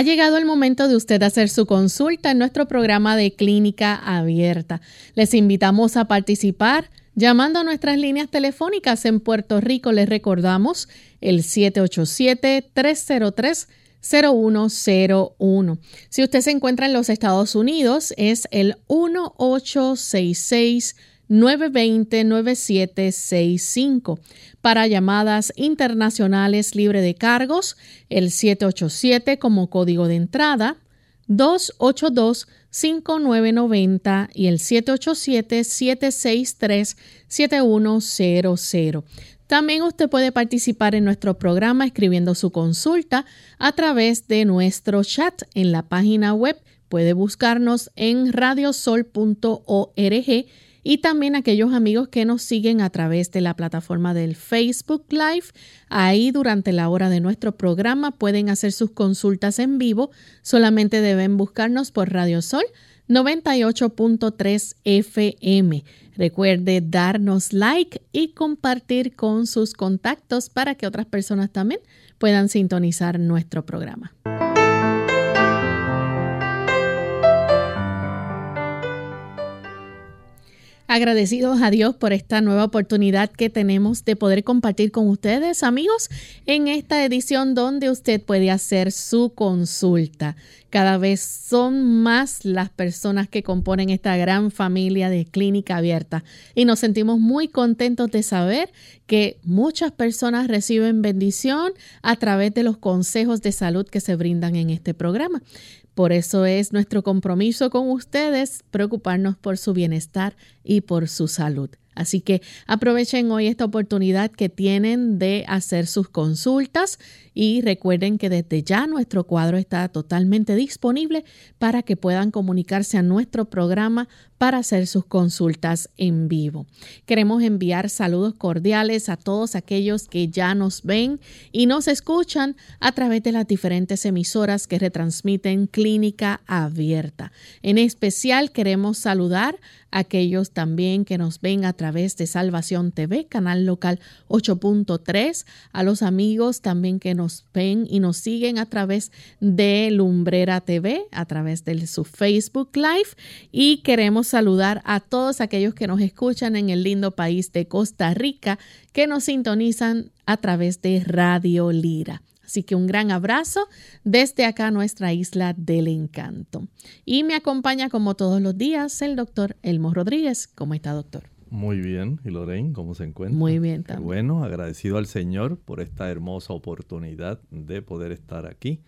Ha llegado el momento de usted hacer su consulta en nuestro programa de clínica abierta. Les invitamos a participar llamando a nuestras líneas telefónicas en Puerto Rico. Les recordamos el 787-303-0101. Si usted se encuentra en los Estados Unidos, es el 1866 920-9765. Para llamadas internacionales libre de cargos, el 787 como código de entrada, 282-5990 y el 787-763-7100. También usted puede participar en nuestro programa escribiendo su consulta a través de nuestro chat en la página web. Puede buscarnos en radiosol.org y también aquellos amigos que nos siguen a través de la plataforma del Facebook Live. Ahí durante la hora de nuestro programa pueden hacer sus consultas en vivo. Solamente deben buscarnos por Radio Sol 98.3 FM. Recuerde darnos like y compartir con sus contactos para que otras personas también puedan sintonizar nuestro programa. Agradecidos a Dios por esta nueva oportunidad que tenemos de poder compartir con ustedes, amigos, en esta edición donde usted puede hacer su consulta. Cada vez son más las personas que componen esta gran familia de clínica abierta y nos sentimos muy contentos de saber que muchas personas reciben bendición a través de los consejos de salud que se brindan en este programa. Por eso es nuestro compromiso con ustedes preocuparnos por su bienestar y por su salud. Así que aprovechen hoy esta oportunidad que tienen de hacer sus consultas y recuerden que desde ya nuestro cuadro está totalmente disponible para que puedan comunicarse a nuestro programa para hacer sus consultas en vivo. Queremos enviar saludos cordiales a todos aquellos que ya nos ven y nos escuchan a través de las diferentes emisoras que retransmiten Clínica Abierta. En especial queremos saludar aquellos también que nos ven a través de Salvación TV, canal local 8.3, a los amigos también que nos ven y nos siguen a través de Lumbrera TV, a través de su Facebook Live y queremos saludar a todos aquellos que nos escuchan en el lindo país de Costa Rica, que nos sintonizan a través de Radio Lira. Así que un gran abrazo desde acá, nuestra isla del encanto. Y me acompaña como todos los días el doctor Elmo Rodríguez. ¿Cómo está, doctor? Muy bien. ¿Y Lorraine, cómo se encuentra? Muy bien también. Bueno, agradecido al Señor por esta hermosa oportunidad de poder estar aquí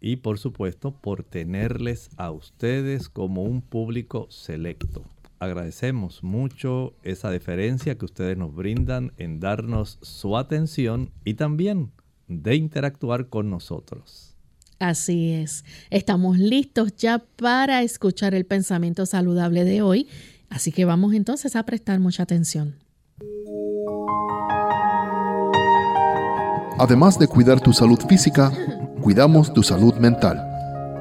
y por supuesto por tenerles a ustedes como un público selecto. Agradecemos mucho esa deferencia que ustedes nos brindan en darnos su atención y también de interactuar con nosotros. Así es. Estamos listos ya para escuchar el pensamiento saludable de hoy Así que vamos entonces a prestar mucha atención. Además de cuidar tu salud física, cuidamos tu salud mental.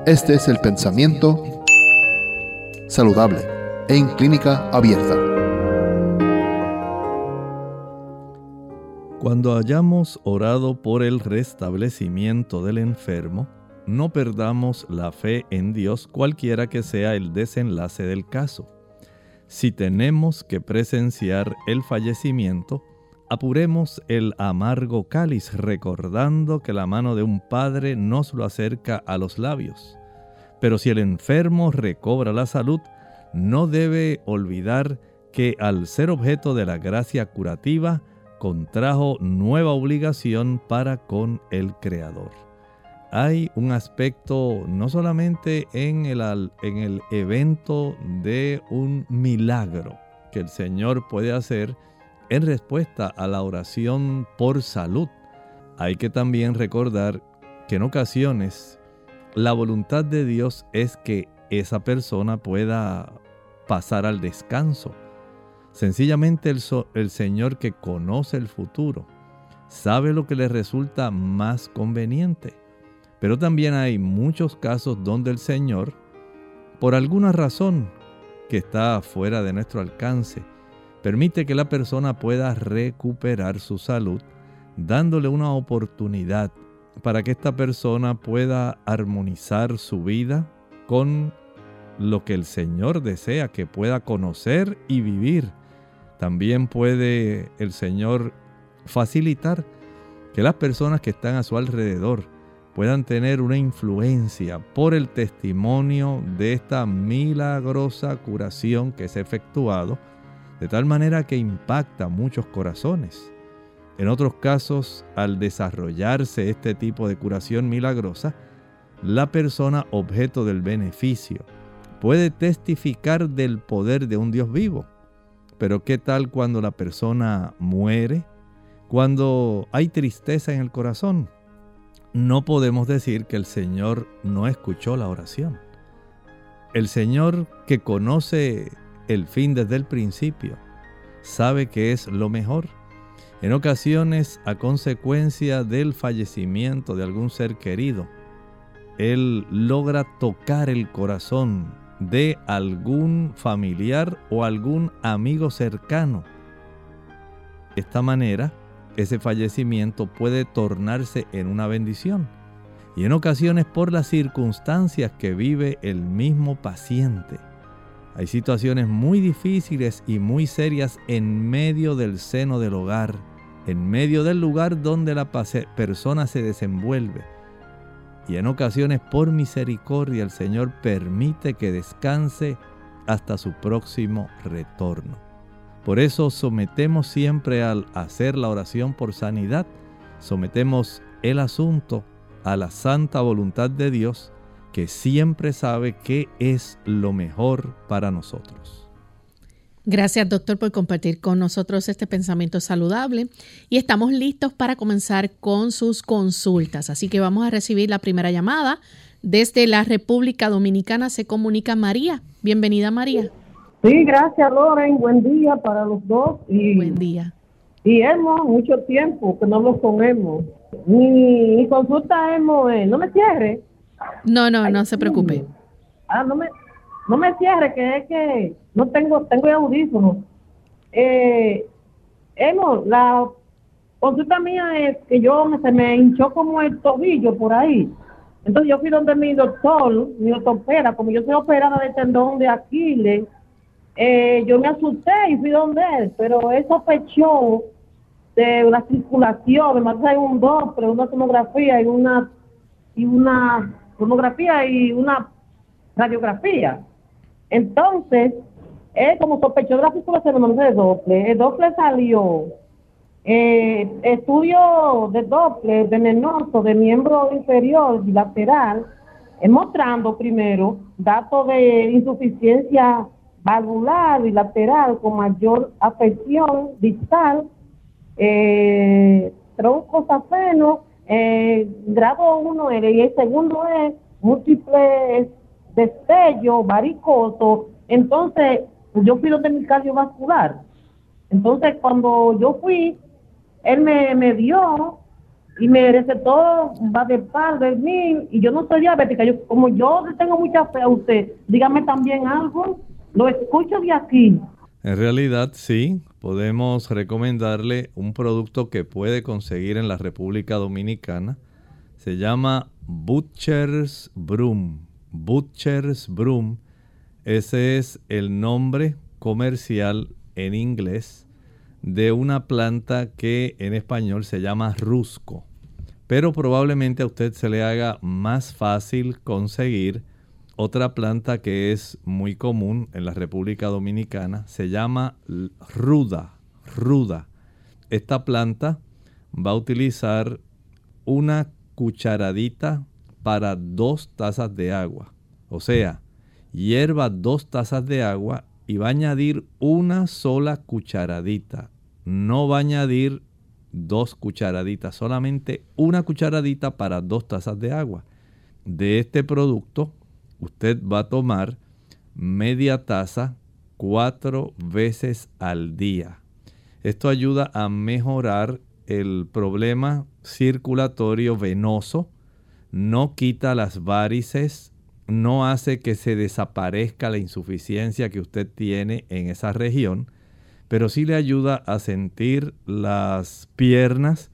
Este es el pensamiento saludable en clínica abierta. Cuando hayamos orado por el restablecimiento del enfermo, no perdamos la fe en Dios cualquiera que sea el desenlace del caso. Si tenemos que presenciar el fallecimiento, apuremos el amargo cáliz recordando que la mano de un padre nos lo acerca a los labios. Pero si el enfermo recobra la salud, no debe olvidar que al ser objeto de la gracia curativa, contrajo nueva obligación para con el Creador hay un aspecto no solamente en el, en el evento de un milagro que el Señor puede hacer en respuesta a la oración por salud. Hay que también recordar que en ocasiones la voluntad de Dios es que esa persona pueda pasar al descanso. Sencillamente el, Señor que conoce el futuro sabe lo que le resulta más conveniente. Pero también hay muchos casos donde el Señor, por alguna razón que está fuera de nuestro alcance, permite que la persona pueda recuperar su salud, dándole una oportunidad para que esta persona pueda armonizar su vida con lo que el Señor desea que pueda conocer y vivir. También puede el Señor facilitar que las personas que están a su alrededor puedan tener una influencia por el testimonio de esta milagrosa curación que se ha efectuado, de tal manera que impacta muchos corazones. En otros casos, al desarrollarse este tipo de curación milagrosa, la persona objeto del beneficio puede testificar del poder de un Dios vivo. Pero ¿qué tal cuando la persona muere? Cuando hay tristeza en el corazón. No podemos decir que el Señor no escuchó la oración. El Señor que conoce el fin desde el principio, sabe que es lo mejor. En ocasiones, a consecuencia del fallecimiento de algún ser querido, Él logra tocar el corazón de algún familiar o algún amigo cercano. De esta manera, ese fallecimiento puede tornarse en una bendición y en ocasiones por las circunstancias que vive el mismo paciente. Hay situaciones muy difíciles y muy serias en medio del seno del hogar, en medio del lugar donde la persona se desenvuelve y en ocasiones por misericordia el Señor permite que descanse hasta su próximo retorno. Por eso sometemos siempre al hacer la oración por sanidad, sometemos el asunto a la santa voluntad de Dios que siempre sabe qué es lo mejor para nosotros. Gracias, doctor, por compartir con nosotros este pensamiento saludable. Y estamos listos para comenzar con sus consultas. Así que vamos a recibir la primera llamada. Desde la República Dominicana se comunica María. Bienvenida, María. Sí, gracias, Loren. Buen día para los dos. Y, Buen día. Y hemos mucho tiempo que no nos ponemos. Mi, consulta hemos, no me cierre. No, no, no se preocupe. Ah, no me, no me cierre, que es que no tengo, tengo audífonos. Eh, la consulta mía es que yo me, se me hinchó como el tobillo por ahí. Entonces yo fui donde mi doctor, mi ortopeda, como yo soy operada de tendón de Aquiles, eh, yo me asusté y fui donde él, pero él sospechó de la circulación, además hay un doble, una tomografía y una y una tomografía y una radiografía. Entonces, él como sospechó de la circulación de Doppler, el Doppler salió eh, estudio de Doppler venenoso de miembro inferior bilateral, eh, mostrando primero datos de insuficiencia valvular bilateral con mayor afección distal, eh, troncosafeno, eh, grado 1 y el segundo es múltiple destello varicoso, entonces yo fui mi cardiovascular. Entonces cuando yo fui, él me, me dio y me recetó va de par de mil y yo no soy diabética, yo como yo tengo mucha fe a usted, dígame también algo, lo escucho de aquí. En realidad sí, podemos recomendarle un producto que puede conseguir en la República Dominicana. Se llama Butcher's Broom. Butcher's Broom. Ese es el nombre comercial en inglés de una planta que en español se llama rusco. Pero probablemente a usted se le haga más fácil conseguir otra planta que es muy común en la República Dominicana. Se llama ruda. Ruda. Esta planta va a utilizar una cucharadita para dos tazas de agua. O sea, hierva dos tazas de agua y va a añadir una sola cucharadita. no va a añadir dos cucharaditas, solamente una cucharadita para dos tazas de agua. De este producto, usted va a tomar media taza cuatro veces al día. Esto ayuda a mejorar el problema circulatorio venoso, no quita las varices, no hace que se desaparezca la insuficiencia que usted tiene en esa región, pero sí le ayuda a sentir las piernas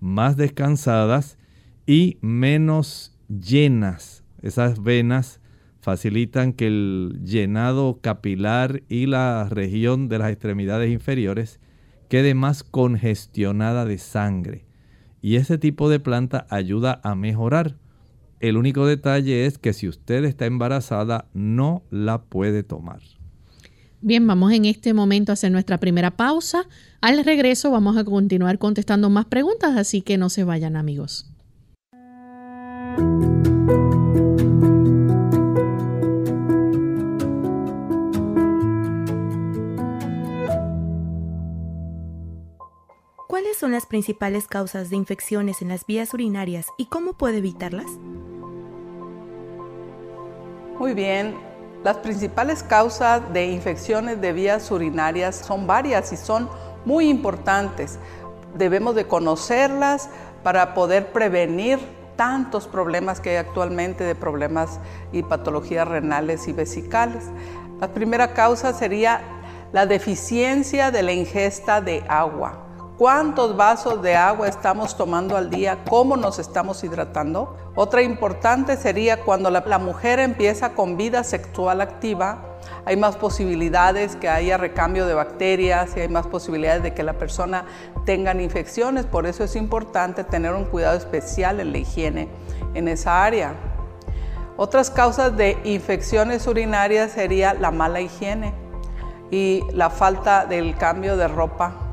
más descansadas y menos llenas. Esas venas facilitan que el llenado capilar y la región de las extremidades inferiores quede más congestionada de sangre. Y ese tipo de planta ayuda a mejorar. El único detalle es que si usted está embarazada no la puede tomar. Bien, vamos en este momento a hacer nuestra primera pausa. Al regreso vamos a continuar contestando más preguntas, así que no se vayan amigos. ¿Cuáles son las principales causas de infecciones en las vías urinarias y cómo puede evitarlas? Muy bien, las principales causas de infecciones de vías urinarias son varias y son muy importantes. Debemos de conocerlas para poder prevenir tantos problemas que hay actualmente de problemas y patologías renales y vesicales. La primera causa sería la deficiencia de la ingesta de agua cuántos vasos de agua estamos tomando al día, cómo nos estamos hidratando. Otra importante sería cuando la, mujer empieza con vida sexual activa, hay más posibilidades que haya recambio de bacterias y hay más posibilidades de que la persona tenga infecciones. Por eso es importante tener un cuidado especial en la higiene en esa área. Otras causas de infecciones urinarias sería la mala higiene y la falta del cambio de ropa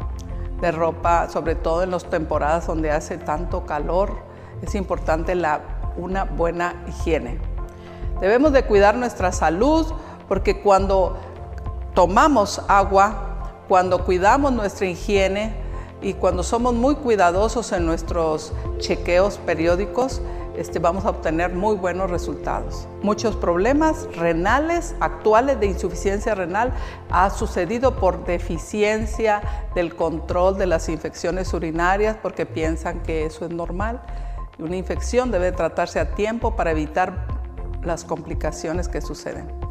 de ropa, sobre todo en las temporadas donde hace tanto calor, es importante la, una buena higiene. Debemos de cuidar nuestra salud porque cuando tomamos agua, cuando cuidamos nuestra higiene y cuando somos muy cuidadosos en nuestros chequeos periódicos, este, vamos a obtener muy buenos resultados. Muchos problemas renales actuales de insuficiencia renal ha sucedido por deficiencia del control de las infecciones urinarias porque piensan que eso es normal. Una infección debe tratarse a tiempo para evitar las complicaciones que suceden.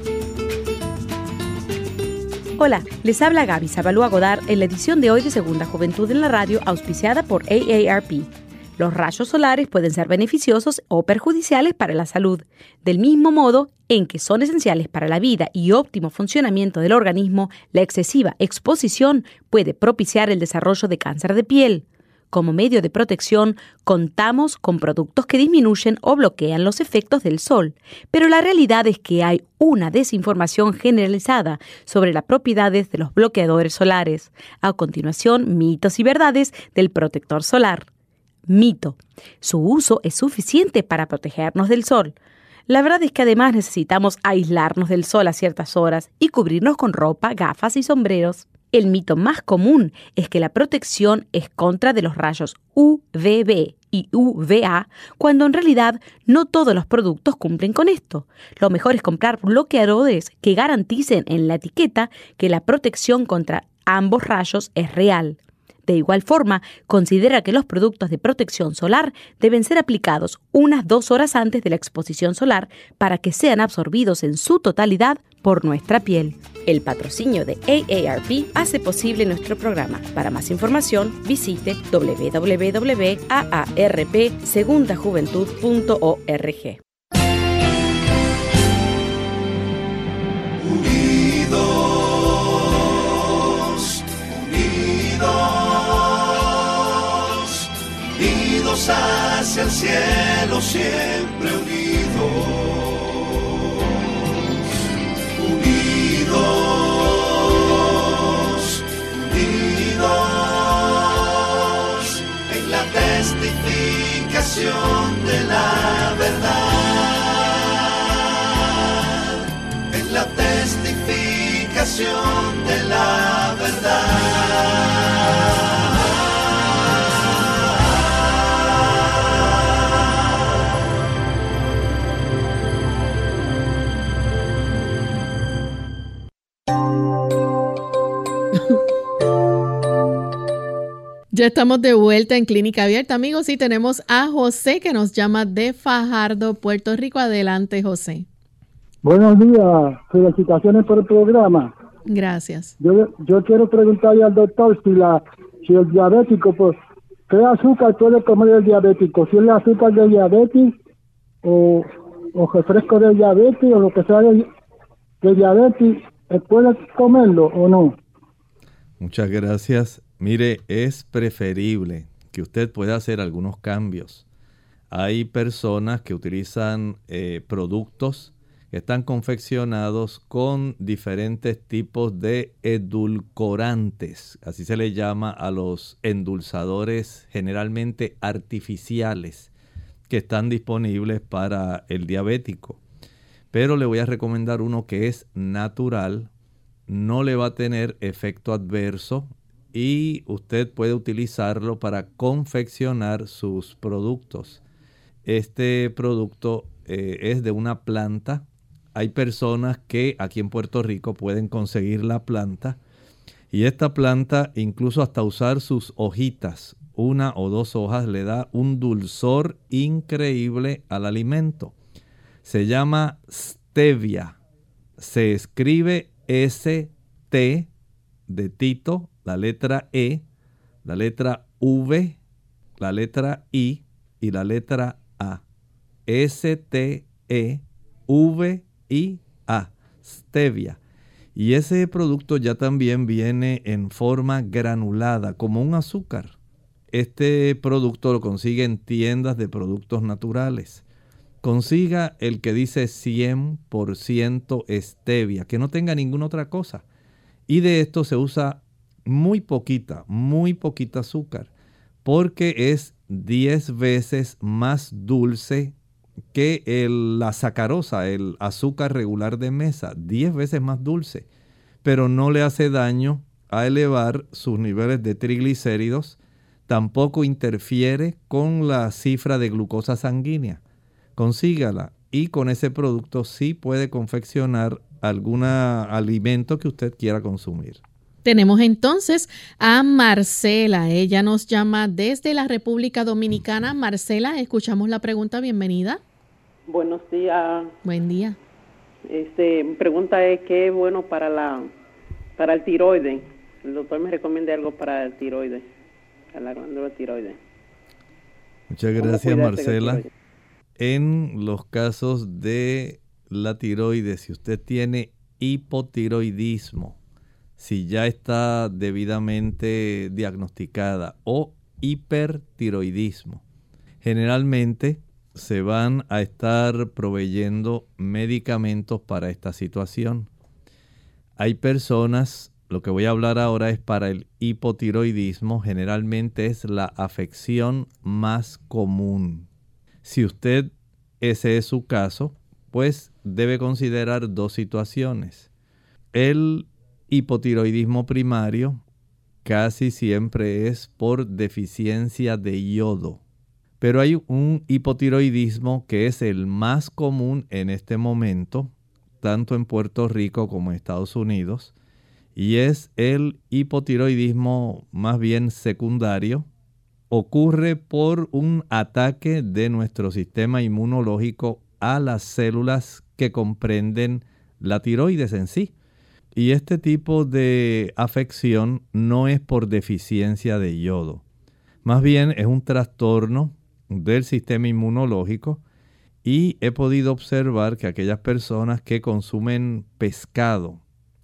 Hola, les habla Gaby Zabalúa Godard en la edición de hoy de Segunda Juventud en la Radio, auspiciada por AARP. Los rayos solares pueden ser beneficiosos o perjudiciales para la salud, del mismo modo en que son esenciales para la vida y óptimo funcionamiento del organismo, la excesiva exposición puede propiciar el desarrollo de cáncer de piel, como medio de protección, contamos con productos que disminuyen o bloquean los efectos del sol, pero la realidad es que hay una desinformación generalizada sobre las propiedades de los bloqueadores solares. A continuación, mitos y verdades del protector solar. Mito. Su uso es suficiente para protegernos del sol. La verdad es que además necesitamos aislarnos del sol a ciertas horas y cubrirnos con ropa, gafas y sombreros. El mito más común es que la protección es contra de los rayos UVB y UVA, cuando en realidad no todos los productos cumplen con esto. Lo mejor es comprar bloqueadores que garanticen en la etiqueta que la protección contra ambos rayos es real. De igual forma, considera que los productos de protección solar deben ser aplicados unas dos horas antes de la exposición solar para que sean absorbidos en su totalidad por nuestra piel. El patrocinio de AARP hace posible nuestro programa. Para más información, visite www.aarpsegundajuventud.org. Unidos, unidos, unidos hacia el cielo, siempre unidos. De la verdad. Ya estamos de vuelta en Clínica Abierta, amigos, y tenemos a José que nos llama de Fajardo, Puerto Rico. Adelante, José. Buenos días, felicitaciones por el programa. Gracias. Yo, yo quiero preguntarle al doctor si, la, si el diabético, pues, ¿qué azúcar puede comer el diabético? Si es el azúcar de diabetes o, o refresco de diabetes o lo que sea de, de diabetes, ¿puede comerlo o no? Muchas gracias. Mire, es preferible que usted pueda hacer algunos cambios. Hay personas que utilizan eh, productos están confeccionados con diferentes tipos de edulcorantes. Así se le llama a los endulzadores generalmente artificiales que están disponibles para el diabético. Pero le voy a recomendar uno que es natural, no le va a tener efecto adverso y usted puede utilizarlo para confeccionar sus productos. Este producto eh, es de una planta. Hay personas que aquí en Puerto Rico pueden conseguir la planta y esta planta incluso hasta usar sus hojitas, una o dos hojas, le da un dulzor increíble al alimento. Se llama stevia. Se escribe S-T de Tito, la letra E, la letra V, la letra I y la letra A. S-T-E-V-I-A. Stevia. Y ese producto ya también viene en forma granulada, como un azúcar. Este producto lo consigue en tiendas de productos naturales. Consiga el que dice 100% stevia, que no tenga ninguna otra cosa. Y de esto se usa muy poquita, muy poquita azúcar, porque es 10 veces más dulce que la sacarosa, el azúcar regular de mesa, 10 veces más dulce, pero no le hace daño a elevar sus niveles de triglicéridos, tampoco interfiere con la cifra de glucosa sanguínea. Consígala y con ese producto sí puede confeccionar algún alimento que usted quiera consumir. Tenemos entonces a Marcela. Ella nos llama desde la República Dominicana. Marcela, escuchamos la pregunta. Bienvenida. Buenos días. Buen día. Este, mi pregunta es qué es bueno para la para el tiroides. El doctor me recomienda algo para el tiroides, para la glándula tiroides. Muchas gracias, Marcela. En los casos de la tiroides, si usted tiene hipotiroidismo, si ya está debidamente diagnosticada o hipertiroidismo. Generalmente se van a estar proveyendo medicamentos para esta situación. Hay personas, lo que voy a hablar ahora es para el hipotiroidismo, generalmente es la afección más común. Si usted ese es su caso, pues debe considerar dos situaciones. El hipotiroidismo primario casi siempre es por deficiencia de yodo. Pero hay un hipotiroidismo que es el más común en este momento, tanto en Puerto Rico como en Estados Unidos, y es el hipotiroidismo más bien secundario. Ocurre por un ataque de nuestro sistema inmunológico a las células que comprenden la tiroides en sí. Y este tipo de afección no es por deficiencia de yodo. Más bien es un trastorno del sistema inmunológico y he podido observar que aquellas personas que consumen pescado,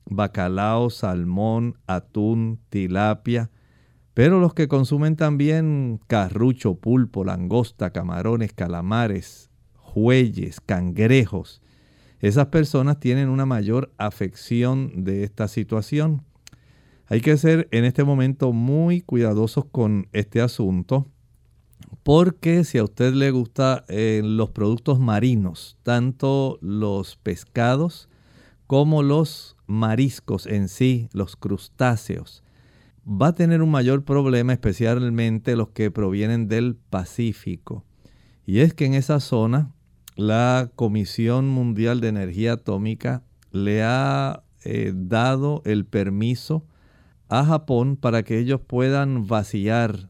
bacalao, salmón, atún, tilapia, Pero los que consumen también carrucho, pulpo, langosta, camarones, calamares, jueyes, cangrejos, esas personas tienen una mayor afección de esta situación. Hay que ser en este momento muy cuidadosos con este asunto porque si a usted le gusta eh, los productos marinos, tanto los pescados como los mariscos en sí, los crustáceos, va a tener un mayor problema, especialmente los que provienen del Pacífico. Y es que en esa zona la Comisión Mundial de Energía Atómica le ha eh, dado el permiso a Japón para que ellos puedan vaciar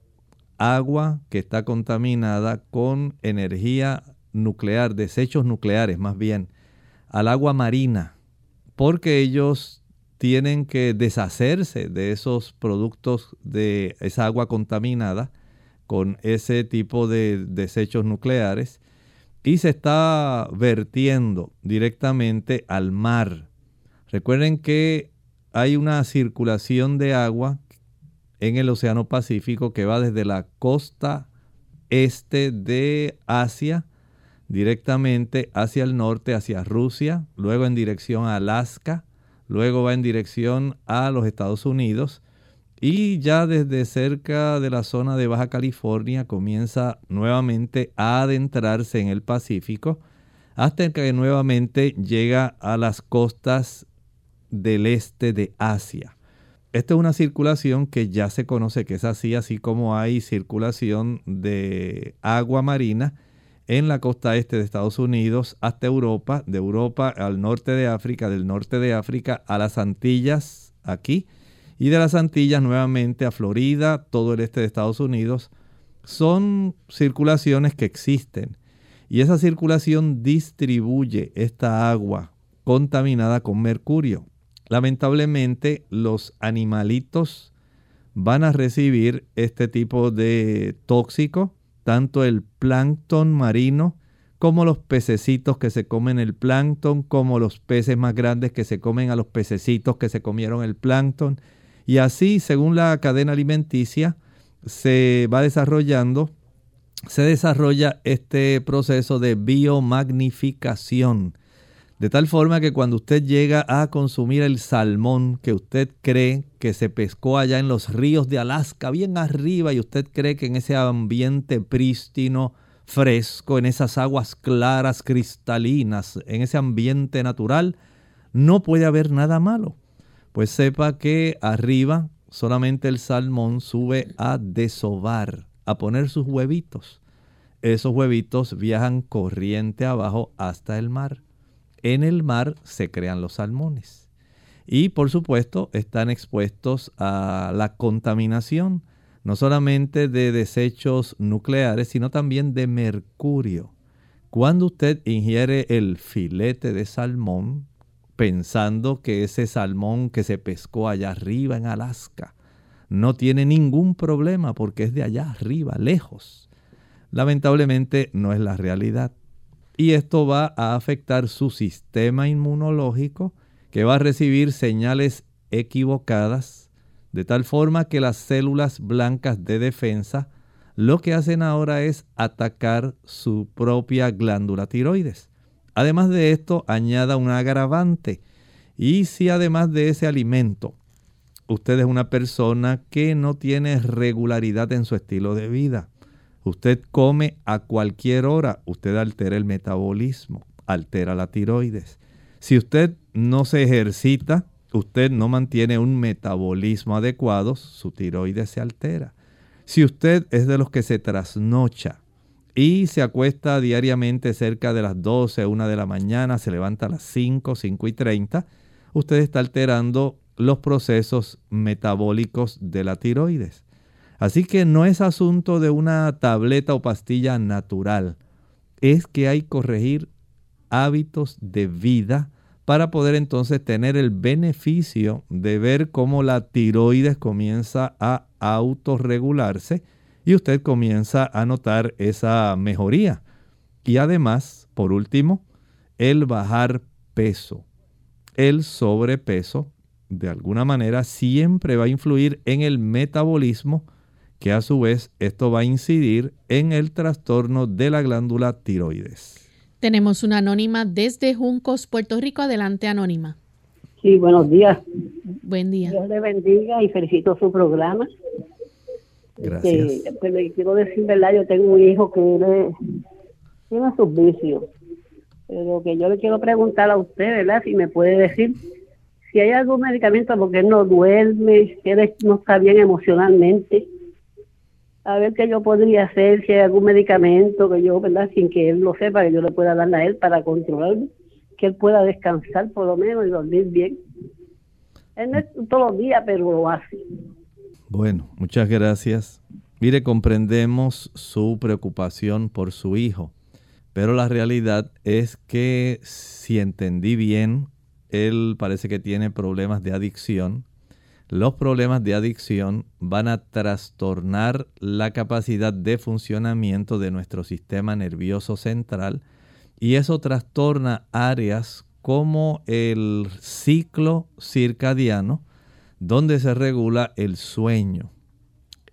agua que está contaminada con energía nuclear, desechos nucleares más bien, al agua marina, porque ellos tienen que deshacerse de esos productos de esa agua contaminada con ese tipo de desechos nucleares y se está vertiendo directamente al mar. Recuerden que hay una circulación de agua en el Océano Pacífico que va desde la costa este de Asia directamente hacia el norte, hacia Rusia, luego en dirección a Alaska, luego va en dirección a los Estados Unidos y ya desde cerca de la zona de Baja California comienza nuevamente a adentrarse en el Pacífico hasta que nuevamente llega a las costas del este de Asia. Esta es una circulación que ya se conoce que es así, así como hay circulación de agua marina en la costa este de Estados Unidos hasta Europa, de Europa al norte de África, del norte de África a las Antillas aquí y de las Antillas nuevamente a Florida, todo el este de Estados Unidos. Son circulaciones que existen y esa circulación distribuye esta agua contaminada con mercurio. Lamentablemente los animalitos van a recibir este tipo de tóxico tanto el plancton marino como los pececitos que se comen el plancton, como los peces más grandes que se comen a los pececitos que se comieron el plancton. Y así, según la cadena alimenticia, se va desarrollando, se desarrolla este proceso de biomagnificación. De tal forma que cuando usted llega a consumir el salmón que usted cree que se pescó allá en los ríos de Alaska, bien arriba, y usted cree que en ese ambiente prístino, fresco, en esas aguas claras, cristalinas, en ese ambiente natural, no puede haber nada malo. Pues sepa que arriba solamente el salmón sube a desovar, a poner sus huevitos. Esos huevitos viajan corriente abajo hasta el mar en el mar se crean los salmones. Y por supuesto están expuestos a la contaminación, no solamente de desechos nucleares, sino también de mercurio. Cuando usted ingiere el filete de salmón, pensando que ese salmón que se pescó allá arriba en Alaska no tiene ningún problema porque es de allá arriba, lejos. Lamentablemente no es la realidad y esto va a afectar su sistema inmunológico que va a recibir señales equivocadas de tal forma que las células blancas de defensa lo que hacen ahora es atacar su propia glándula tiroides. Además de esto, añada un agravante. Y si además de ese alimento, usted es una persona que no tiene regularidad en su estilo de vida, Usted come a cualquier hora, usted altera el metabolismo, altera la tiroides. Si usted no se ejercita, usted no mantiene un metabolismo adecuado, su tiroides se altera. Si usted es de los que se trasnocha y se acuesta diariamente cerca de las 12, 1 de la mañana, se levanta a las 5, 5 y 30, usted está alterando los procesos metabólicos de la tiroides. Así que no es asunto de una tableta o pastilla natural, es que hay que corregir hábitos de vida para poder entonces tener el beneficio de ver cómo la tiroides comienza a autorregularse y usted comienza a notar esa mejoría. Y además, por último, el bajar peso. El sobrepeso, de alguna manera, siempre va a influir en el metabolismo que a su vez esto va a incidir en el trastorno de la glándula tiroides. Tenemos una anónima desde Juncos, Puerto Rico. Adelante, anónima. Sí, buenos días. Buen día. Dios le bendiga y felicito su programa. Gracias. Este, pues, le quiero decir, ¿verdad? Yo tengo un hijo que él tiene sus vicios. Pero que yo le quiero preguntar a usted, ¿verdad? Si me puede decir si hay algún medicamento porque él no duerme, que él no está bien emocionalmente. A ver qué yo podría hacer, si hay algún medicamento que yo, ¿verdad? Sin que él lo sepa, que yo le pueda dar a él para controlarlo, que él pueda descansar por lo menos y dormir bien. Él no es todos los días, pero lo hace. Bueno, muchas gracias. Mire, comprendemos su preocupación por su hijo, pero la realidad es que si entendí bien, él parece que tiene problemas de adicción. Los problemas de adicción van a trastornar la capacidad de funcionamiento de nuestro sistema nervioso central y eso trastorna áreas como el ciclo circadiano, donde se regula el sueño.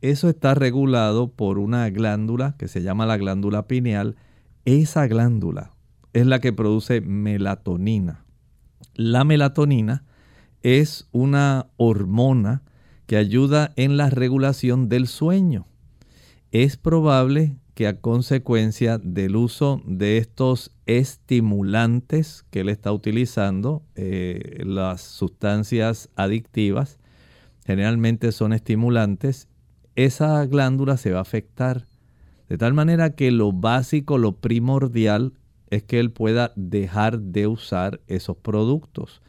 Eso está regulado por una glándula que se llama la glándula pineal. Esa glándula es la que produce melatonina. La melatonina es una hormona que ayuda en la regulación del sueño. Es probable que a consecuencia del uso de estos estimulantes que él está utilizando, eh, las sustancias adictivas, generalmente son estimulantes, esa glándula se va a afectar. De tal manera que lo básico, lo primordial es que él pueda dejar de usar esos productos.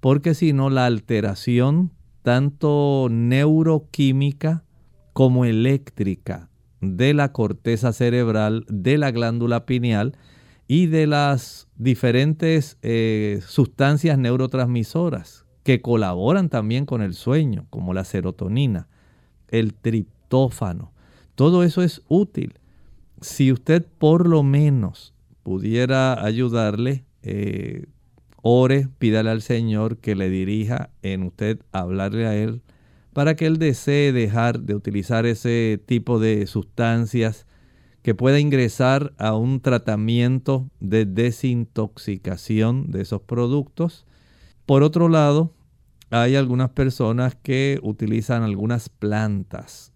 Porque si no, la alteración tanto neuroquímica como eléctrica de la corteza cerebral, de la glándula pineal y de las diferentes eh, sustancias neurotransmisoras que colaboran también con el sueño, como la serotonina, el triptófano. Todo eso es útil. Si usted por lo menos pudiera ayudarle, eh, ore, pídale al Señor que le dirija en usted hablarle a Él para que Él desee dejar de utilizar ese tipo de sustancias que pueda ingresar a un tratamiento de desintoxicación de esos productos. Por otro lado, hay algunas personas que utilizan algunas plantas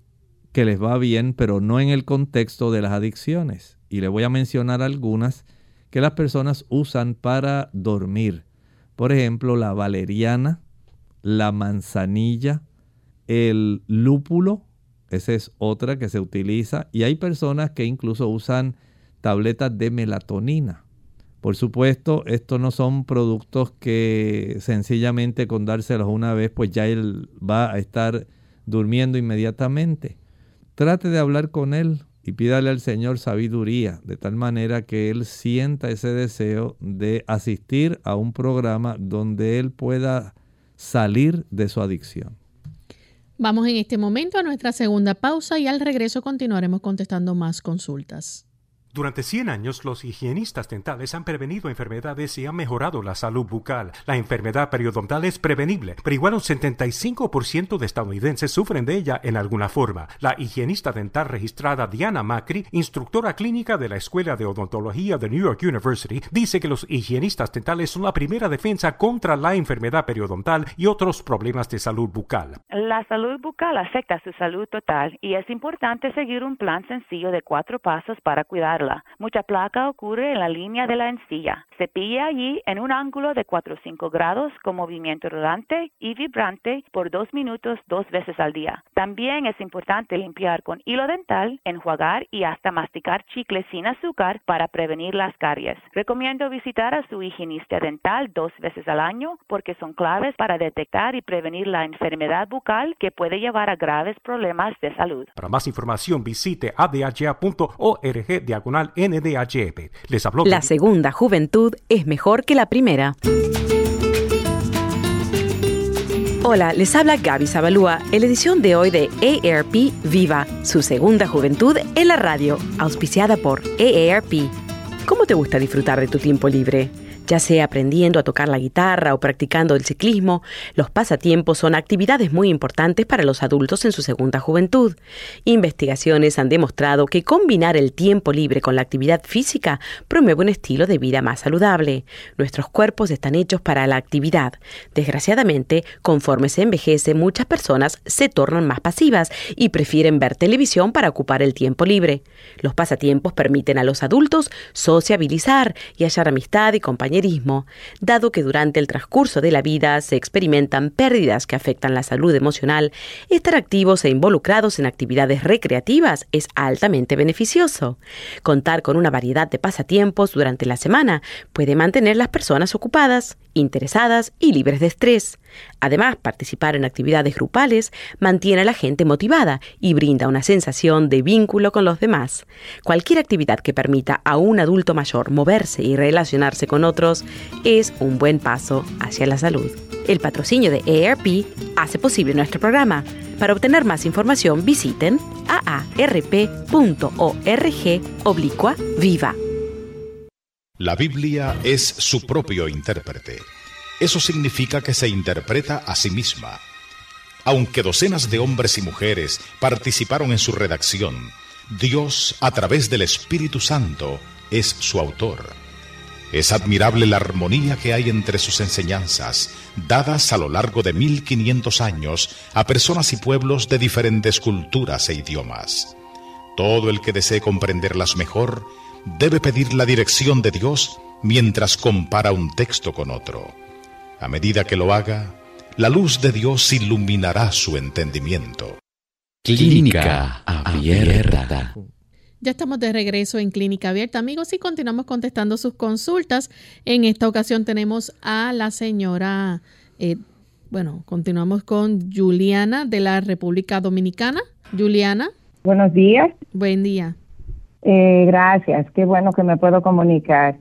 que les va bien, pero no en el contexto de las adicciones y le voy a mencionar algunas que las personas usan para dormir. Por ejemplo, la valeriana, la manzanilla, el lúpulo, esa es otra que se utiliza, y hay personas que incluso usan tabletas de melatonina. Por supuesto, estos no son productos que sencillamente con dárselos una vez, pues ya él va a estar durmiendo inmediatamente. Trate de hablar con él, y pídale al Señor sabiduría, de tal manera que Él sienta ese deseo de asistir a un programa donde Él pueda salir de su adicción. Vamos en este momento a nuestra segunda pausa y al regreso continuaremos contestando más consultas. Durante 100 años, los higienistas dentales han prevenido enfermedades y han mejorado la salud bucal. La enfermedad periodontal es prevenible, pero igual un 75% de estadounidenses sufren de ella en alguna forma. La higienista dental registrada Diana Macri, instructora clínica de la Escuela de Odontología de New York University, dice que los higienistas dentales son la primera defensa contra la enfermedad periodontal y otros problemas de salud bucal. La salud bucal afecta su salud total y es importante seguir un plan sencillo de cuatro pasos para cuidarla. Mucha placa ocurre en la línea de la encilla. Cepilla allí en un ángulo de 4 o 5 grados con movimiento rodante y vibrante por dos minutos dos veces al día. También es importante limpiar con hilo dental, enjuagar y hasta masticar chicles sin azúcar para prevenir las caries. Recomiendo visitar a su higienista dental dos veces al año porque son claves para detectar y prevenir la enfermedad bucal que puede llevar a graves problemas de salud. Para más información visite adha.org diagonal Les habló la segunda juventud es mejor que la primera. Hola, les habla Gaby Zabalúa en la edición de hoy de AARP Viva, su segunda juventud en la radio, auspiciada por AARP. ¿Cómo te gusta disfrutar de tu tiempo libre? Ya sea aprendiendo a tocar la guitarra o practicando el ciclismo, los pasatiempos son actividades muy importantes para los adultos en su segunda juventud. Investigaciones han demostrado que combinar el tiempo libre con la actividad física promueve un estilo de vida más saludable. Nuestros cuerpos están hechos para la actividad. Desgraciadamente, conforme se envejece, muchas personas se tornan más pasivas y prefieren ver televisión para ocupar el tiempo libre. Los pasatiempos permiten a los adultos sociabilizar y hallar amistad y dado que durante el transcurso de la vida se experimentan pérdidas que afectan la salud emocional, estar activos e involucrados en actividades recreativas es altamente beneficioso. Contar con una variedad de pasatiempos durante la semana puede mantener las personas ocupadas, interesadas y libres de estrés. Además, participar en actividades grupales mantiene a la gente motivada y brinda una sensación de vínculo con los demás. Cualquier actividad que permita a un adulto mayor moverse y relacionarse con otros es un buen paso hacia la salud. El patrocinio de AARP hace posible nuestro programa. Para obtener más información visiten aarp.org oblicua viva. La Biblia es su propio intérprete. Eso significa que se interpreta a sí misma. Aunque docenas de hombres y mujeres participaron en su redacción, Dios, a través del Espíritu Santo, es su autor. Es admirable la armonía que hay entre sus enseñanzas, dadas a lo largo de 1500 años a personas y pueblos de diferentes culturas e idiomas. Todo el que desee comprenderlas mejor debe pedir la dirección de Dios mientras compara un texto con otro. A medida que lo haga, la luz de Dios iluminará su entendimiento. Clínica Abierta. Ya estamos de regreso en Clínica Abierta, amigos, y continuamos contestando sus consultas. En esta ocasión tenemos a la señora, eh, bueno, continuamos con Juliana de la República Dominicana. Juliana. Buenos días. Buen día. Eh, gracias, qué bueno que me puedo comunicar.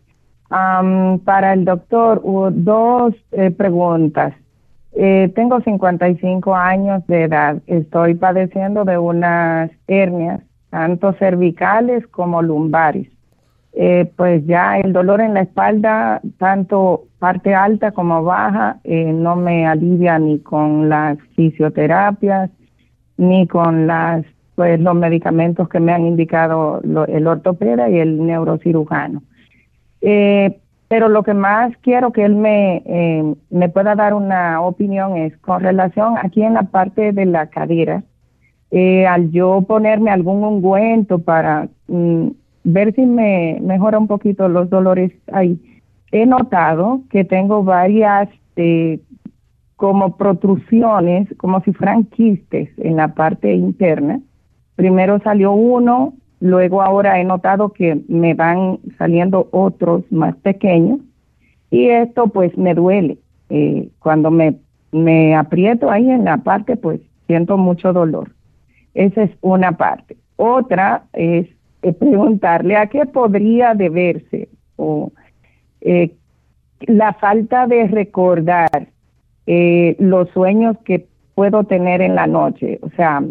para el doctor, dos eh, preguntas. Eh, tengo 55 años de edad. Estoy padeciendo de unas hernias, tanto cervicales como lumbares. Eh, pues ya el dolor en la espalda, tanto parte alta como baja, eh, no me alivia ni con las fisioterapias, ni con las pues los medicamentos que me han indicado el ortopeda y el neurocirujano. Eh, pero lo que más quiero que él me, eh, me pueda dar una opinión es con relación aquí en la parte de la cadera, eh, al yo ponerme algún ungüento para mm, ver si me mejora un poquito los dolores ahí, he notado que tengo varias eh, como protrusiones, como si fueran quistes en la parte interna. Primero salió uno, Luego ahora he notado que me van saliendo otros más pequeños y esto pues me duele. Eh, cuando me, me aprieto ahí en la parte pues siento mucho dolor. Esa es una parte. Otra es eh, preguntarle a qué podría deberse o eh, la falta de recordar los sueños que puedo tener en la noche. O sea,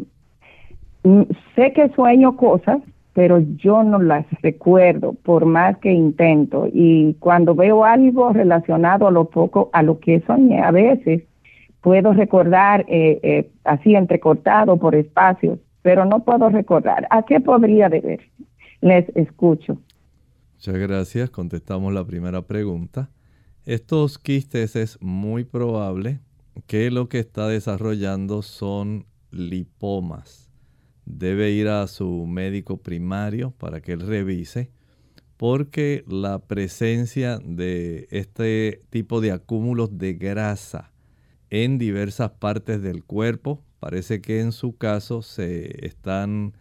sé que sueño cosas, pero yo no las recuerdo por más que intento. Y cuando veo algo relacionado a lo poco, a lo que soñé, a veces puedo recordar eh, eh, así entrecortado por espacios, pero no puedo recordar. ¿A qué podría deber? Les escucho. Muchas gracias. Contestamos la primera pregunta. Estos quistes es muy probable que lo que está desarrollando son lipomas debe ir a su médico primario para que él revise, porque la presencia de este tipo de acúmulos de grasa en diversas partes del cuerpo, parece que en su caso se están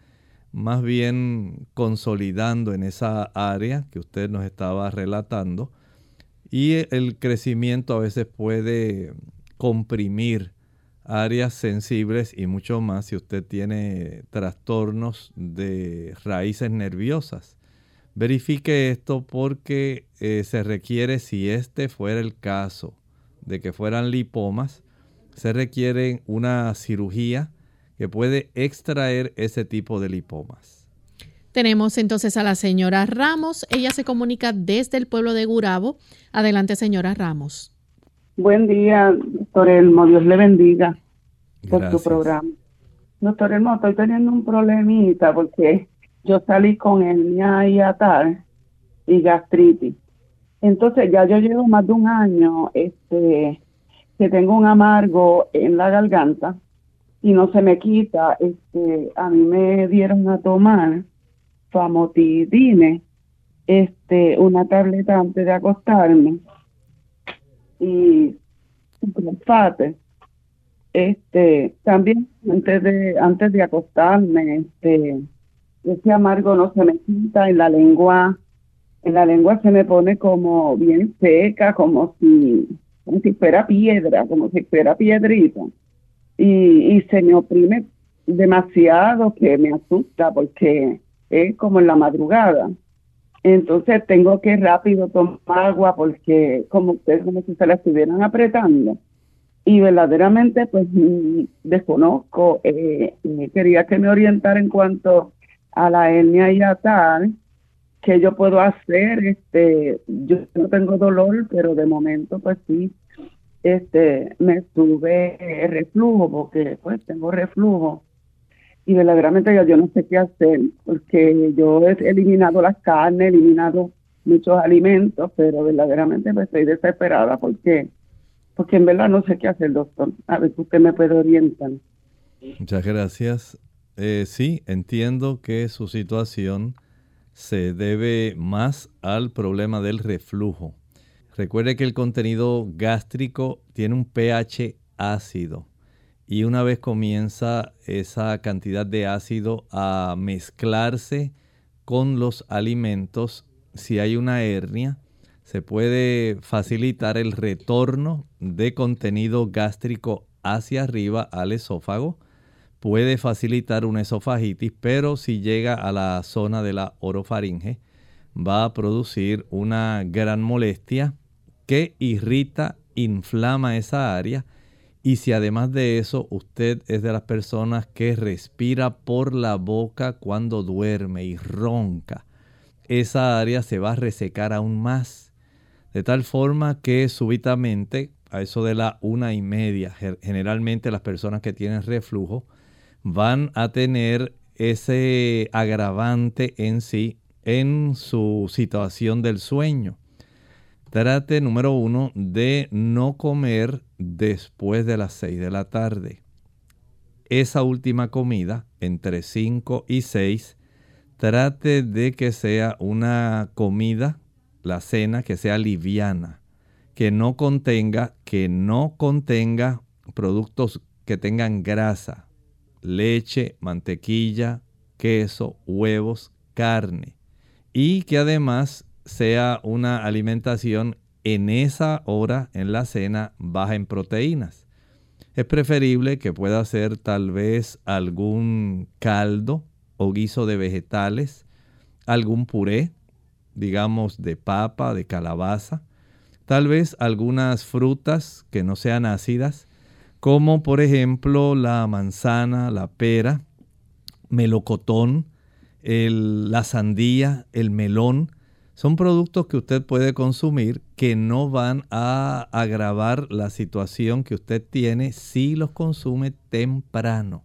más bien consolidando en esa área que usted nos estaba relatando y el crecimiento a veces puede comprimir áreas sensibles y mucho más si usted tiene trastornos de raíces nerviosas. Verifique esto porque eh, se requiere, si este fuera el caso de que fueran lipomas, se requiere una cirugía que puede extraer ese tipo de lipomas. Tenemos entonces a la señora Ramos. Ella se comunica desde el pueblo de Gurabo. Adelante, señora Ramos. Buen día, doctor Elmo. Dios le bendiga por su programa. Doctor Elmo, estoy teniendo un problemita porque yo salí con hernia y atar y gastritis. Entonces ya yo llevo más de un año este que tengo un amargo en la garganta y no se me quita. Este, a mí me dieron a tomar famotidine, este, una tableta antes de acostarme y fate. Este, también antes de antes de acostarme, este, ese amargo no se me quita en la lengua, en la lengua se me pone como bien seca, como si, como si fuera piedra, como si fuera piedrita. Y, y se me oprime demasiado que me asusta porque es como en la madrugada. Entonces tengo que rápido tomar agua porque como ustedes como si se la estuvieran apretando. Y verdaderamente pues mm, desconozco, eh, quería que me orientara en cuanto a la hernia y a tal, que yo puedo hacer, este, yo no tengo dolor, pero de momento pues sí, este, me sube reflujo, porque pues tengo reflujo y verdaderamente yo, no sé qué hacer, porque yo he eliminado las carnes, he eliminado muchos alimentos, pero verdaderamente pues, estoy desesperada porque, porque en verdad no sé qué hacer, doctor. A ver si usted me puede orientar. Muchas gracias. Eh, sí, entiendo que su situación se debe más al problema del reflujo. Recuerde que el contenido gástrico tiene un pH ácido y una vez comienza esa cantidad de ácido a mezclarse con los alimentos, si hay una hernia, se puede facilitar el retorno de contenido gástrico hacia arriba al esófago. Puede facilitar una esofagitis, pero si llega a la zona de la orofaringe, va a producir una gran molestia que irrita, inflama esa área y si además de eso usted es de las personas que respira por la boca cuando duerme y ronca, esa área se va a resecar aún más. De tal forma que súbitamente, a eso de la una y media, generalmente las personas que tienen reflujo van a tener ese agravante en sí en su situación del sueño. Trate, número uno, de no comer después de las 6 de la tarde. Esa última comida, entre 5 y 6, trate de que sea una comida, la cena, que sea liviana, que no contenga, que no contenga productos que tengan grasa, leche, mantequilla, queso, huevos, carne. Y que además sea una alimentación en esa hora, en la cena, baja en proteínas. Es preferible que pueda hacer tal vez algún caldo o guiso de vegetales, algún puré, digamos de papa, de calabaza, tal vez algunas frutas que no sean ácidas, como por ejemplo la manzana, la pera, melocotón, la sandía, el melón, son productos que usted puede consumir que no van a agravar la situación que usted tiene si los consume temprano.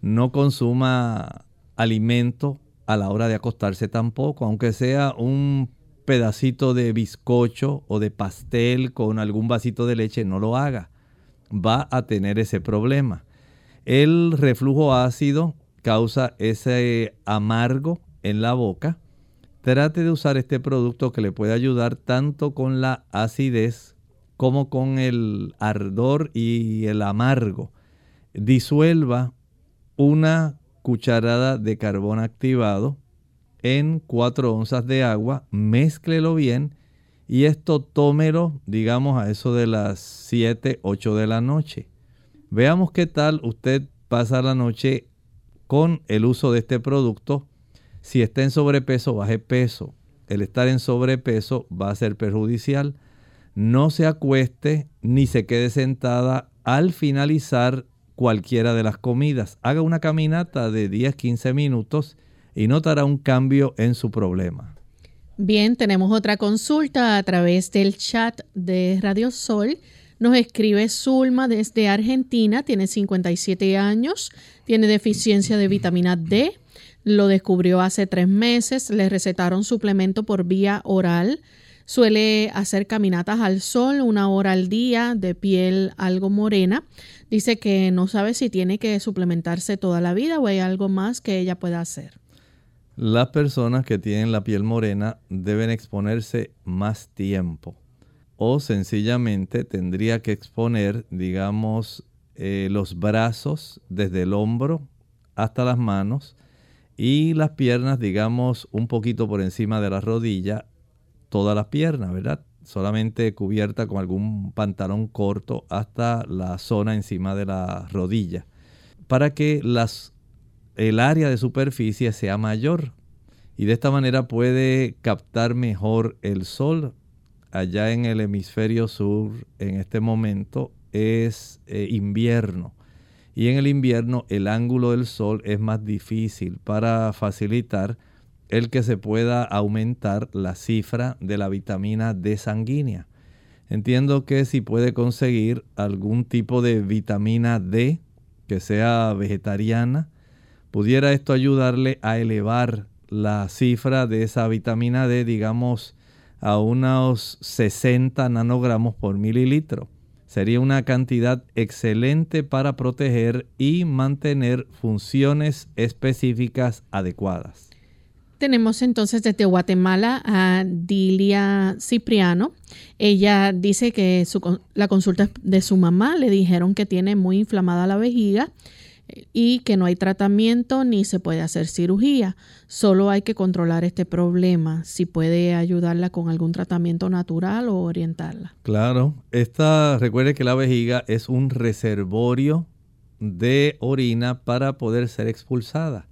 No consuma alimento a la hora de acostarse tampoco, aunque sea un pedacito de bizcocho o de pastel con algún vasito de leche, no lo haga. Va a tener ese problema. El reflujo ácido causa ese amargo en la boca trate de usar este producto que le puede ayudar tanto con la acidez como con el ardor y el amargo. Disuelva una cucharada de carbón activado en 4 onzas de agua, mézclelo bien y esto tómelo, digamos, a eso de las 7, 8 de la noche. Veamos qué tal usted pasa la noche con el uso de este producto si está en sobrepeso, baje peso. El estar en sobrepeso va a ser perjudicial. No se acueste ni se quede sentada al finalizar cualquiera de las comidas. Haga una caminata de 10-15 minutos y notará un cambio en su problema. Bien, tenemos otra consulta a través del chat de Radio Sol. Nos escribe Zulma desde Argentina, tiene 57 años, tiene deficiencia de vitamina D, lo descubrió hace tres meses, le recetaron suplemento por vía oral, suele hacer caminatas al sol una hora al día, de piel algo morena. Dice que no sabe si tiene que suplementarse toda la vida o hay algo más que ella pueda hacer. Las personas que tienen la piel morena deben exponerse más tiempo o sencillamente tendría que exponer, digamos, eh, los brazos desde el hombro hasta las manos y las piernas, digamos, un poquito por encima de la rodilla, toda la pierna, ¿verdad? Solamente cubierta con algún pantalón corto hasta la zona encima de la rodilla, para que las el área de superficie sea mayor y de esta manera puede captar mejor el sol. Allá en el hemisferio sur en este momento es eh, invierno y en el invierno el ángulo del sol es más difícil para facilitar el que se pueda aumentar la cifra de la vitamina D sanguínea. Entiendo que si puede conseguir algún tipo de vitamina D que sea vegetariana, pudiera esto ayudarle a elevar la cifra de esa vitamina D, digamos, a unos 60 nanogramos por mililitro. Sería una cantidad excelente para proteger y mantener funciones específicas adecuadas. Tenemos entonces desde Guatemala a Dilia Cipriano. Ella dice que la consulta de su mamá le dijeron que tiene muy inflamada la vejiga y que no hay tratamiento ni se puede hacer cirugía. Solo hay que controlar este problema, si puede ayudarla con algún tratamiento natural o orientarla. Claro, esta, recuerde que la vejiga es un reservorio de orina para poder ser expulsada.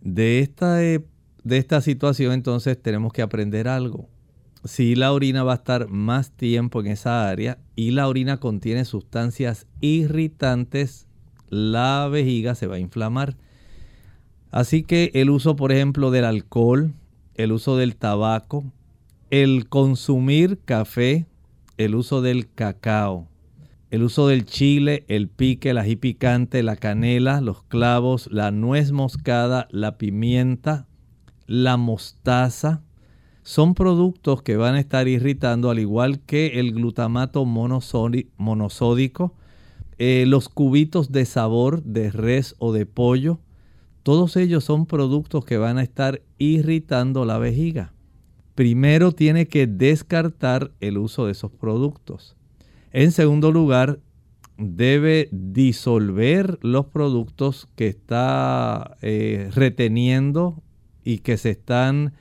De esta, eh, de esta situación entonces tenemos que aprender algo. Si la orina va a estar más tiempo en esa área y la orina contiene sustancias irritantes la vejiga se va a inflamar. Así que el uso, por ejemplo, del alcohol, el uso del tabaco, el consumir café, el uso del cacao, el uso del chile, el pique, el ají picante, la canela, los clavos, la nuez moscada, la pimienta, la mostaza, son productos que van a estar irritando al igual que el glutamato monosódico, eh, los cubitos de sabor de res o de pollo, todos ellos son productos que van a estar irritando la vejiga. Primero tiene que descartar el uso de esos productos. En segundo lugar, debe disolver los productos que está eh, reteniendo y que se están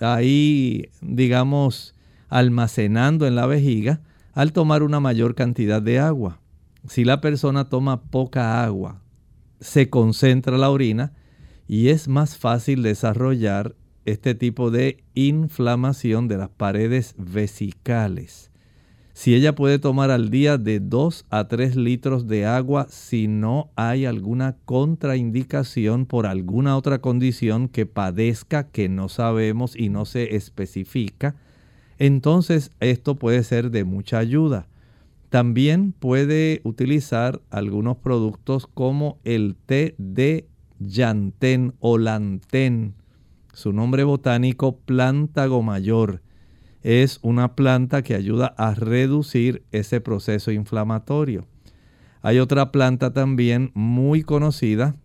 ahí, digamos, almacenando en la vejiga al tomar una mayor cantidad de agua si la persona toma poca agua, se concentra la orina y es más fácil desarrollar este tipo de inflamación de las paredes vesicales. Si ella puede tomar al día de 2 a 3 litros de agua si no hay alguna contraindicación por alguna otra condición que padezca que no sabemos y no se especifica, entonces esto puede ser de mucha ayuda. También puede utilizar algunos productos como el té de llantén o lantén. Su nombre botánico, plántago mayor. Es una planta que ayuda a reducir ese proceso inflamatorio. Hay otra planta también muy conocida,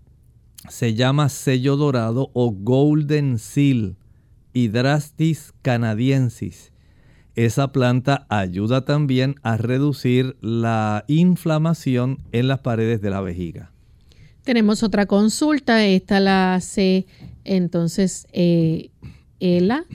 se llama sello dorado o golden seal, Hydrastis canadiensis. Esa planta ayuda también a reducir la inflamación en las paredes de la vejiga. Tenemos otra consulta, esta la hace entonces eh, Ela,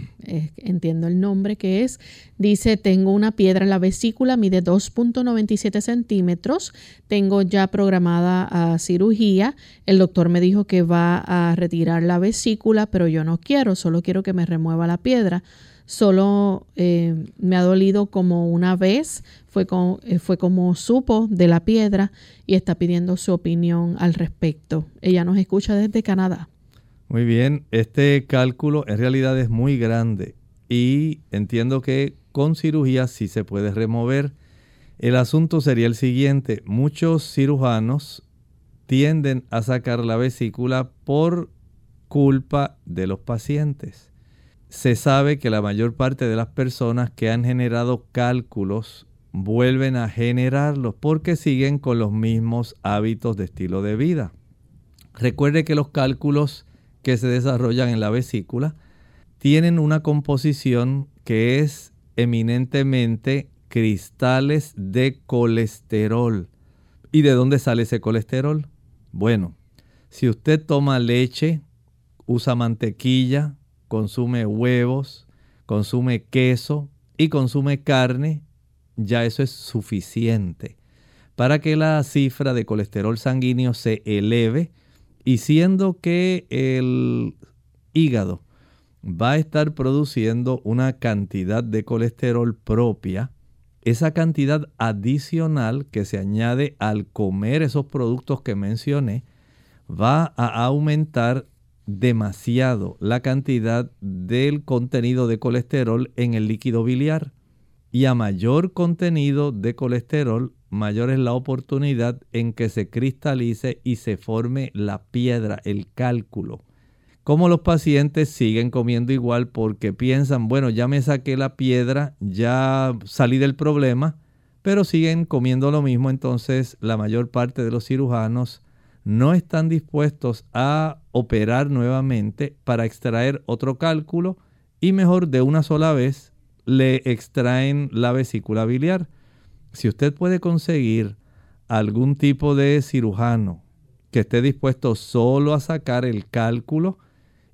entiendo el nombre que es, dice, tengo una piedra en la vesícula, mide 2.97 centímetros, tengo ya programada a cirugía, el doctor me dijo que va a retirar la vesícula, pero yo no quiero, solo quiero que me remueva la piedra solo eh, me ha dolido como una vez, fue, eh, fue como supo de la piedra y está pidiendo su opinión al respecto. Ella nos escucha desde Canadá. Muy bien, este cálculo en realidad es muy grande y entiendo que con cirugía sí se puede remover. El asunto sería el siguiente, muchos cirujanos tienden a sacar la vesícula por culpa de los pacientes. Se sabe que la mayor parte de las personas que han generado cálculos vuelven a generarlos porque siguen con los mismos hábitos de estilo de vida. Recuerde que los cálculos que se desarrollan en la vesícula tienen una composición que es eminentemente cristales de colesterol. ¿Y de dónde sale ese colesterol? Bueno, si usted toma leche, usa mantequilla, consume huevos, consume queso y consume carne, ya eso es suficiente para que la cifra de colesterol sanguíneo se eleve y siendo que el hígado va a estar produciendo una cantidad de colesterol propia, esa cantidad adicional que se añade al comer esos productos que mencioné va a aumentar demasiado la cantidad del contenido de colesterol en el líquido biliar. Y a mayor contenido de colesterol, mayor es la oportunidad en que se cristalice y se forme la piedra, el cálculo. Como los pacientes siguen comiendo igual porque piensan, bueno, ya me saqué la piedra, ya salí del problema, pero siguen comiendo lo mismo, entonces la mayor parte de los cirujanos no están dispuestos a operar nuevamente para extraer otro cálculo y mejor de una sola vez le extraen la vesícula biliar si usted puede conseguir algún tipo de cirujano que esté dispuesto solo a sacar el cálculo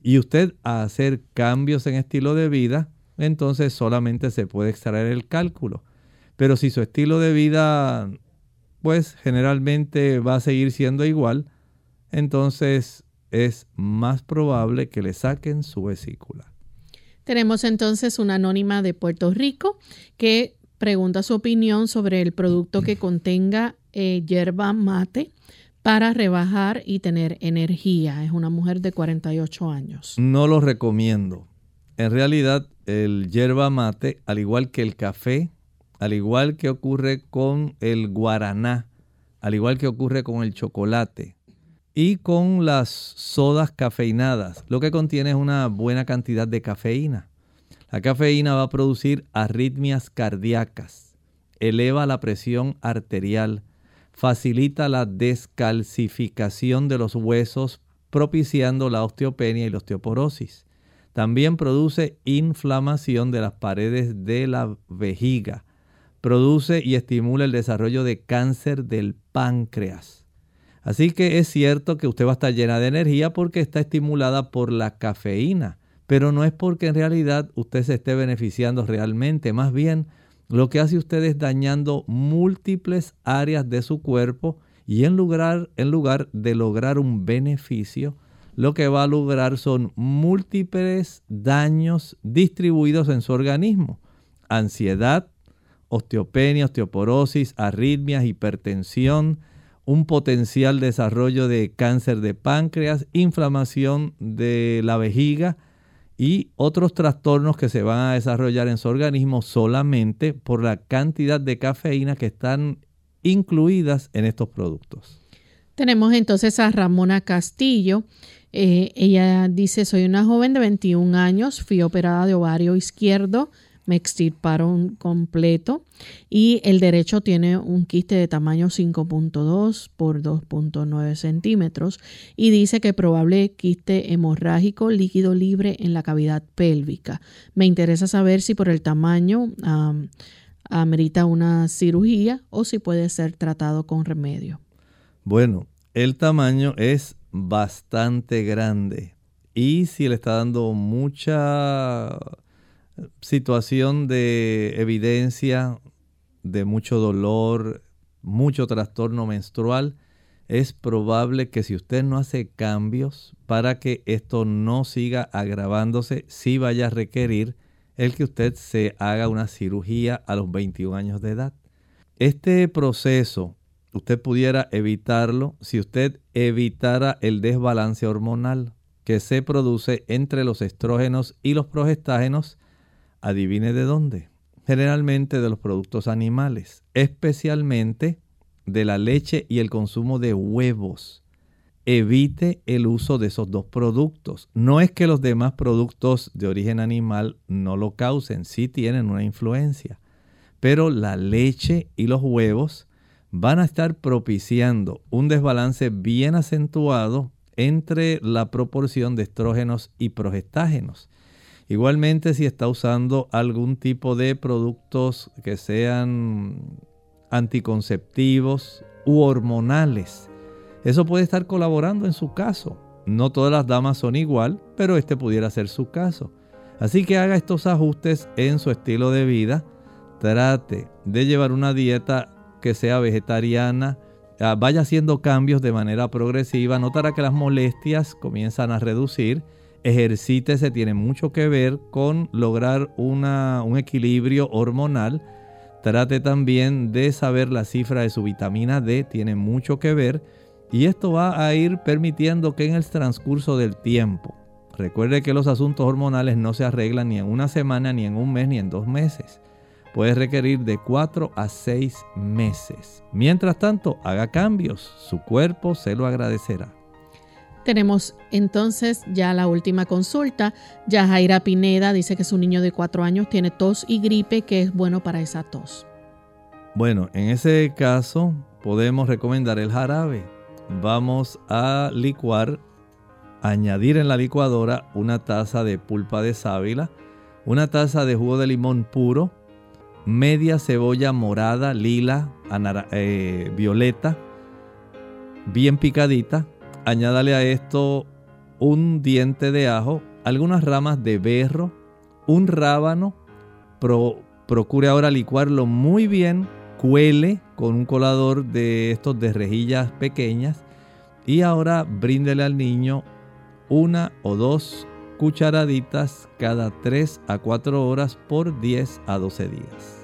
y usted a hacer cambios en estilo de vida, entonces solamente se puede extraer el cálculo. Pero si su estilo de vida, pues generalmente va a seguir siendo igual, entonces es más probable que le saquen su vesícula. Tenemos entonces una anónima de Puerto Rico que pregunta su opinión sobre el producto que contenga eh, yerba mate para rebajar y tener energía. Es una mujer de 48 años. No lo recomiendo. En realidad, el yerba mate, al igual que el café, al igual que ocurre con el guaraná, al igual que ocurre con el chocolate y con las sodas cafeinadas, lo que contiene es una buena cantidad de cafeína. La cafeína va a producir arritmias cardíacas, eleva la presión arterial, facilita la descalcificación de los huesos, propiciando la osteopenia y la osteoporosis. También produce inflamación de las paredes de la vejiga. Produce y estimula el desarrollo de cáncer del páncreas. Así que es cierto que usted va a estar llena de energía porque está estimulada por la cafeína pero no es porque en realidad usted se esté beneficiando realmente, más bien lo que hace usted es dañando múltiples áreas de su cuerpo y en lugar, en lugar de lograr un beneficio, lo que va a lograr son múltiples daños distribuidos en su organismo. Ansiedad, osteopenia, osteoporosis, arritmias, hipertensión, un potencial desarrollo de cáncer de páncreas, inflamación de la vejiga, y otros trastornos que se van a desarrollar en su organismo solamente por la cantidad de cafeína que están incluidas en estos productos. Tenemos entonces a Ramona Castillo. Eh, ella dice, soy una joven de 21 años, fui operada de ovario izquierdo me extirparon completo y el derecho tiene un quiste de tamaño 5.2 por 2.9 centímetros y dice que probable quiste hemorrágico líquido libre en la cavidad pélvica. Me interesa saber si por el tamaño amerita una cirugía o si puede ser tratado con remedio. Bueno, el tamaño es bastante grande y si le está dando mucha situación de evidencia de mucho dolor, mucho trastorno menstrual, es probable que si usted no hace cambios para que esto no siga agravándose, sí vaya a requerir el que usted se haga una cirugía a los 21 años de edad. Este proceso usted pudiera evitarlo si usted evitara el desbalance hormonal. que se produce entre los estrógenos y los progestágenos, adivine de dónde. Generalmente de los productos animales, especialmente de la leche y el consumo de huevos. Evite el uso de esos dos productos. No es que los demás productos de origen animal no lo causen, sí tienen una influencia, pero la leche y los huevos van a estar propiciando un desbalance bien acentuado entre la proporción de estrógenos y progestágenos. Igualmente si está usando algún tipo de productos que sean anticonceptivos u hormonales, eso puede estar colaborando en su caso. No todas las damas son igual, pero este pudiera ser su caso. Así que haga estos ajustes en su estilo de vida. Trate de llevar una dieta que sea vegetariana, ah, vaya haciendo cambios de manera progresiva, notará que las molestias comienzan a reducir. Ejercítese, tiene mucho que ver con lograr una, un equilibrio hormonal. Trate también de saber la cifra de su vitamina D, tiene mucho que ver. Y esto va a ir permitiendo que en el transcurso del tiempo, recuerde que los asuntos hormonales no se arreglan ni en una semana, ni en un mes, ni en dos meses puede requerir de 4 a 6 meses. Mientras tanto, haga cambios, su cuerpo se lo agradecerá. Tenemos entonces ya la última consulta. Yajaira Pineda dice que su niño de 4 años tiene tos y gripe, que es bueno para esa tos. Bueno, en ese caso podemos recomendar el jarabe. Vamos a licuar, añadir en la licuadora una taza de pulpa de sábila, una taza de jugo de limón puro, media cebolla morada, lila, eh, violeta, bien picadita. Añádale a esto un diente de ajo, algunas ramas de berro, un rábano. procure ahora licuarlo muy bien, cuele con un colador de estos de rejillas pequeñas y ahora bríndele al niño una o dos cucharaditas cada 3 a 4 horas por 10 a 12 días.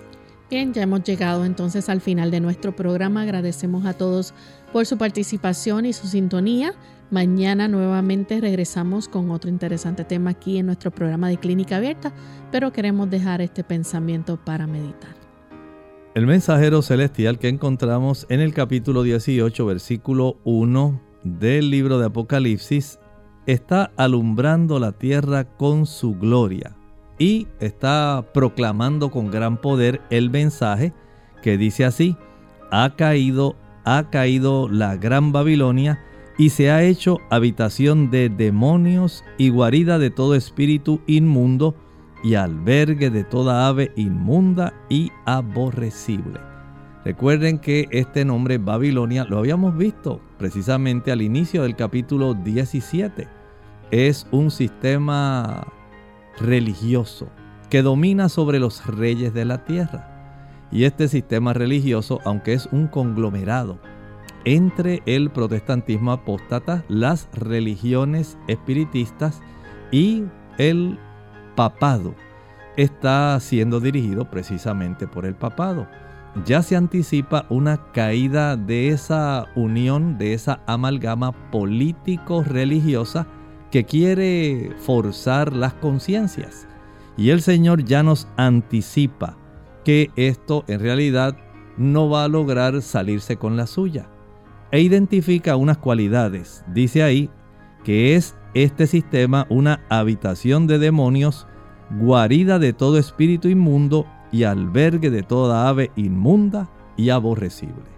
Bien, ya hemos llegado entonces al final de nuestro programa. Agradecemos a todos por su participación y su sintonía. Mañana nuevamente regresamos con otro interesante tema aquí en nuestro programa de Clínica Abierta, pero queremos dejar este pensamiento para meditar. El mensajero celestial que encontramos en el capítulo 18, versículo 1 del libro de Apocalipsis está alumbrando la tierra con su gloria y está proclamando con gran poder el mensaje que dice así, ha caído, ha caído la gran Babilonia y se ha hecho habitación de demonios y guarida de todo espíritu inmundo y albergue de toda ave inmunda y aborrecible. Recuerden que este nombre Babilonia lo habíamos visto precisamente al inicio del capítulo 17 es un sistema religioso que domina sobre los reyes de la tierra. Y este sistema religioso, aunque es un conglomerado entre el protestantismo apóstata, las religiones espiritistas y el papado, está siendo dirigido precisamente por el papado. Ya se anticipa una caída de esa unión, de esa amalgama político-religiosa que quiere forzar las conciencias. Y el Señor ya nos anticipa que esto en realidad no va a lograr salirse con la suya. E identifica unas cualidades. Dice ahí que es este sistema una habitación de demonios, guarida de todo espíritu inmundo y albergue de toda ave inmunda y aborrecible.